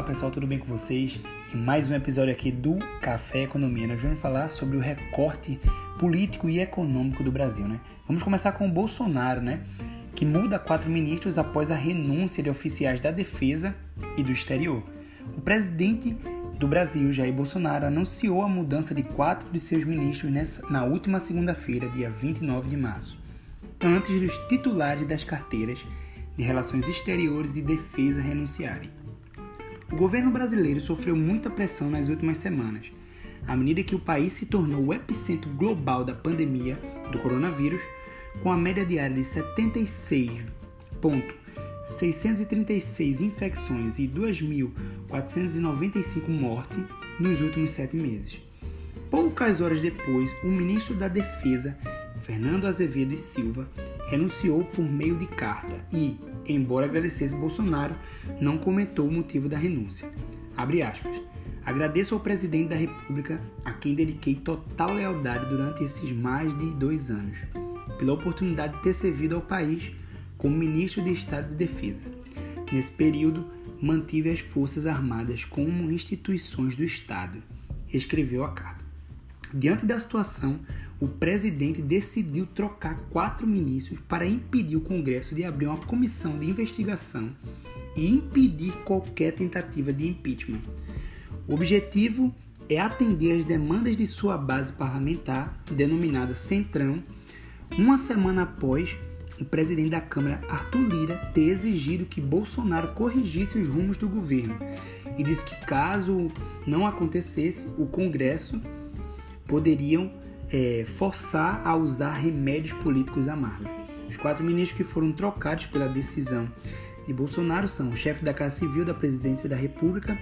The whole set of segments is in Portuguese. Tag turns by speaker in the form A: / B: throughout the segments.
A: Fala pessoal, tudo bem com vocês? Em mais um episódio aqui do Café Economia, nós vamos falar sobre o recorte político e econômico do Brasil, né? Vamos começar com o Bolsonaro, né? Que muda quatro ministros após a renúncia de oficiais da defesa e do exterior. O presidente do Brasil, Jair Bolsonaro, anunciou a mudança de quatro de seus ministros nessa, na última segunda-feira, dia 29 de março, antes dos titulares das carteiras de Relações Exteriores e Defesa renunciarem. O governo brasileiro sofreu muita pressão nas últimas semanas, à medida que o país se tornou o epicentro global da pandemia do coronavírus, com a média diária de 76,636 infecções e 2.495 mortes nos últimos sete meses. Poucas horas depois, o ministro da Defesa, Fernando Azevedo e Silva, renunciou por meio de carta e, embora agradecesse Bolsonaro, não comentou o motivo da renúncia. Abre aspas. Agradeço ao presidente da República, a quem dediquei total lealdade durante esses mais de dois anos, pela oportunidade de ter servido ao país como ministro de Estado de Defesa. Nesse período, mantive as Forças Armadas como instituições do Estado, escreveu a carta. Diante da situação, o presidente decidiu trocar quatro ministros para impedir o Congresso de abrir uma comissão de investigação e impedir qualquer tentativa de impeachment. O objetivo é atender às demandas de sua base parlamentar, denominada Centrão, uma semana após o presidente da Câmara, Arthur Lira, ter exigido que Bolsonaro corrigisse os rumos do governo e disse que, caso não acontecesse, o Congresso poderiam é, forçar a usar remédios políticos amargos. Os quatro ministros que foram trocados pela decisão de Bolsonaro são o chefe da Casa Civil da Presidência da República,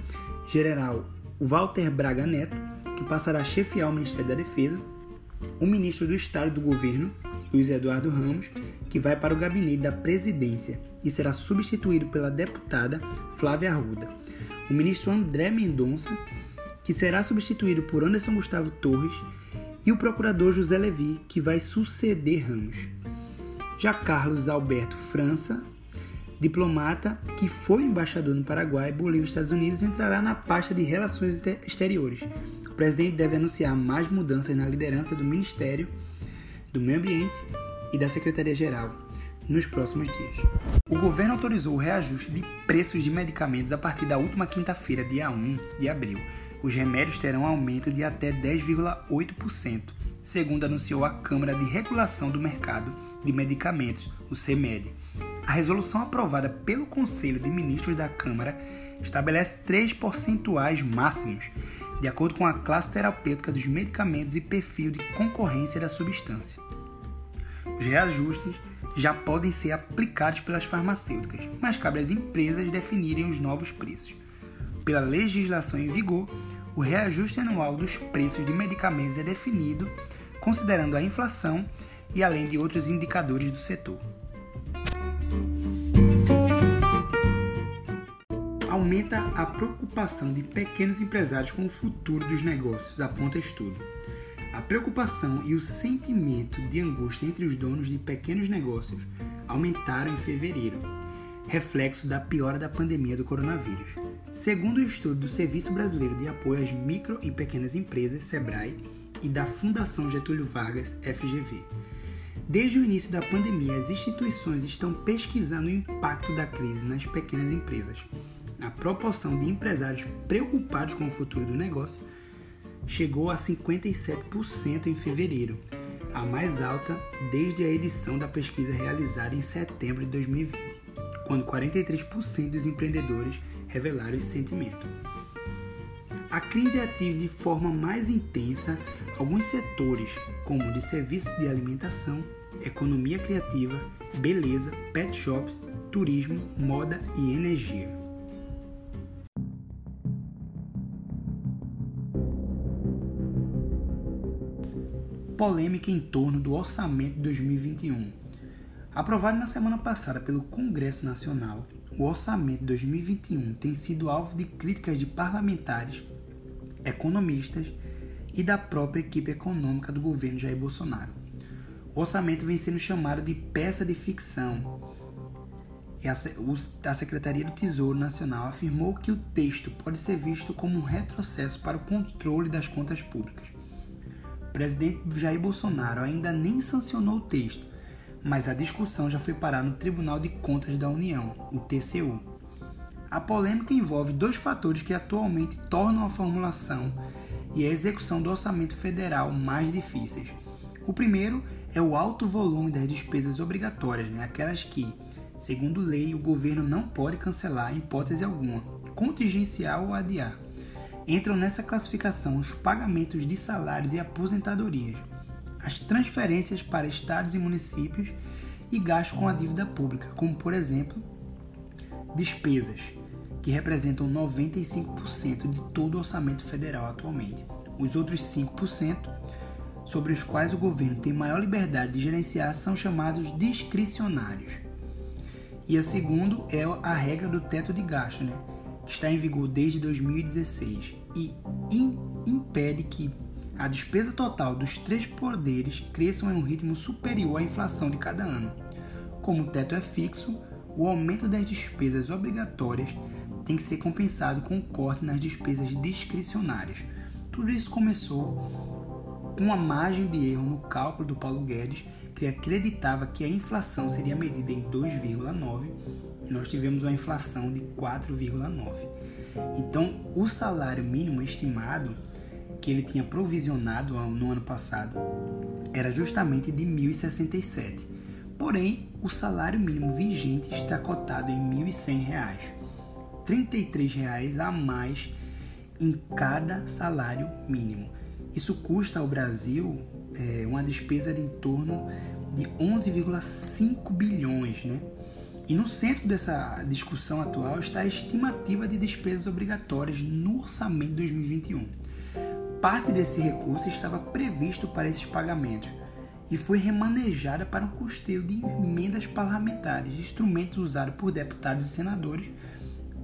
A: general Walter Braga Neto, que passará a chefiar o Ministério da Defesa, o ministro do Estado do Governo, Luiz Eduardo Ramos, que vai para o gabinete da presidência e será substituído pela deputada Flávia Arruda, o ministro André Mendonça, que será substituído por Anderson Gustavo Torres e o procurador José Levi, que vai suceder Ramos. Já Carlos Alberto França, diplomata que foi embaixador no Paraguai, Bolívia e Estados Unidos, entrará na pasta de Relações Exteriores. O presidente deve anunciar mais mudanças na liderança do Ministério do Meio Ambiente e da Secretaria-Geral nos próximos dias. O governo autorizou o reajuste de preços de medicamentos a partir da última quinta-feira, dia 1 de abril os remédios terão aumento de até 10,8%, segundo anunciou a Câmara de Regulação do Mercado de Medicamentos, o CMED. A resolução aprovada pelo Conselho de Ministros da Câmara estabelece três percentuais máximos, de acordo com a classe terapêutica dos medicamentos e perfil de concorrência da substância. Os reajustes já podem ser aplicados pelas farmacêuticas, mas cabe às empresas definirem os novos preços. Pela legislação em vigor, o reajuste anual dos preços de medicamentos é definido considerando a inflação e além de outros indicadores do setor. Aumenta a preocupação de pequenos empresários com o futuro dos negócios, aponta estudo. A preocupação e o sentimento de angústia entre os donos de pequenos negócios aumentaram em fevereiro, reflexo da piora da pandemia do coronavírus. Segundo o estudo do Serviço Brasileiro de Apoio às Micro e Pequenas Empresas, SEBRAE, e da Fundação Getúlio Vargas, FGV. Desde o início da pandemia, as instituições estão pesquisando o impacto da crise nas pequenas empresas. A proporção de empresários preocupados com o futuro do negócio chegou a 57% em fevereiro, a mais alta desde a edição da pesquisa realizada em setembro de 2020 quando 43% dos empreendedores revelaram esse sentimento. A crise atinge de forma mais intensa alguns setores, como de serviços de alimentação, economia criativa, beleza, pet shops, turismo, moda e energia. Polêmica em torno do orçamento de 2021 Aprovado na semana passada pelo Congresso Nacional, o orçamento de 2021 tem sido alvo de críticas de parlamentares, economistas e da própria equipe econômica do governo Jair Bolsonaro. O orçamento vem sendo chamado de peça de ficção a Secretaria do Tesouro Nacional afirmou que o texto pode ser visto como um retrocesso para o controle das contas públicas. O presidente Jair Bolsonaro ainda nem sancionou o texto, mas a discussão já foi parar no Tribunal de Contas da União, o TCU. A polêmica envolve dois fatores que atualmente tornam a formulação e a execução do orçamento federal mais difíceis. O primeiro é o alto volume das despesas obrigatórias, né? aquelas que, segundo lei, o governo não pode cancelar em hipótese alguma, contingenciar ou adiar. Entram nessa classificação os pagamentos de salários e aposentadorias, as transferências para estados e municípios e gastos com a dívida pública, como por exemplo, despesas, que representam 95% de todo o orçamento federal atualmente. Os outros 5%, sobre os quais o governo tem maior liberdade de gerenciar, são chamados discricionários. E a segundo é a regra do teto de gasto, né, que está em vigor desde 2016 e impede que a despesa total dos três poderes cresçam em um ritmo superior à inflação de cada ano. Como o teto é fixo, o aumento das despesas obrigatórias tem que ser compensado com um corte nas despesas discricionárias. Tudo isso começou com uma margem de erro no cálculo do Paulo Guedes, que acreditava que a inflação seria medida em 2,9 e nós tivemos uma inflação de 4,9. Então, o salário mínimo estimado que ele tinha provisionado no ano passado era justamente de 1.067. Porém, o salário mínimo vigente está cotado em R$ 1.100. 33 reais a mais em cada salário mínimo. Isso custa ao Brasil é, uma despesa de em torno de 11,5 bilhões, né? E no centro dessa discussão atual está a estimativa de despesas obrigatórias no orçamento de 2021. Parte desse recurso estava previsto para esses pagamentos e foi remanejada para o custeio de emendas parlamentares, instrumento usado por deputados e senadores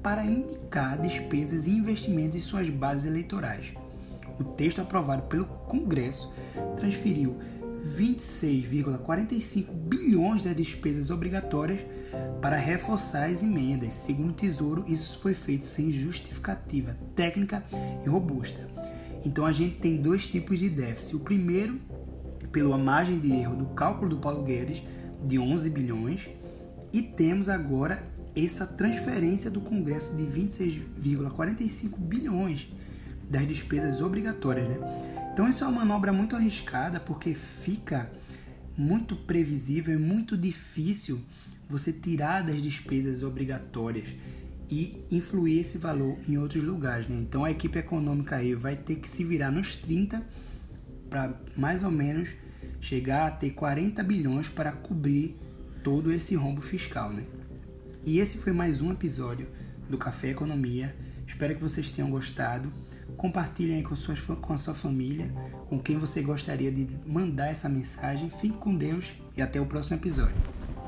A: para indicar despesas e investimentos em suas bases eleitorais. O texto aprovado pelo Congresso transferiu 26,45 bilhões das despesas obrigatórias para reforçar as emendas. Segundo o Tesouro, isso foi feito sem justificativa técnica e robusta. Então a gente tem dois tipos de déficit. O primeiro, pela margem de erro do cálculo do Paulo Guedes, de 11 bilhões, e temos agora essa transferência do Congresso de 26,45 bilhões das despesas obrigatórias. Né? Então, isso é uma manobra muito arriscada porque fica muito previsível e muito difícil você tirar das despesas obrigatórias e influir esse valor em outros lugares. Né? Então, a equipe econômica aí vai ter que se virar nos 30 para mais ou menos chegar a ter 40 bilhões para cobrir todo esse rombo fiscal. Né? E esse foi mais um episódio do Café Economia. Espero que vocês tenham gostado. Compartilhem aí com, suas, com a sua família, com quem você gostaria de mandar essa mensagem. Fique com Deus e até o próximo episódio.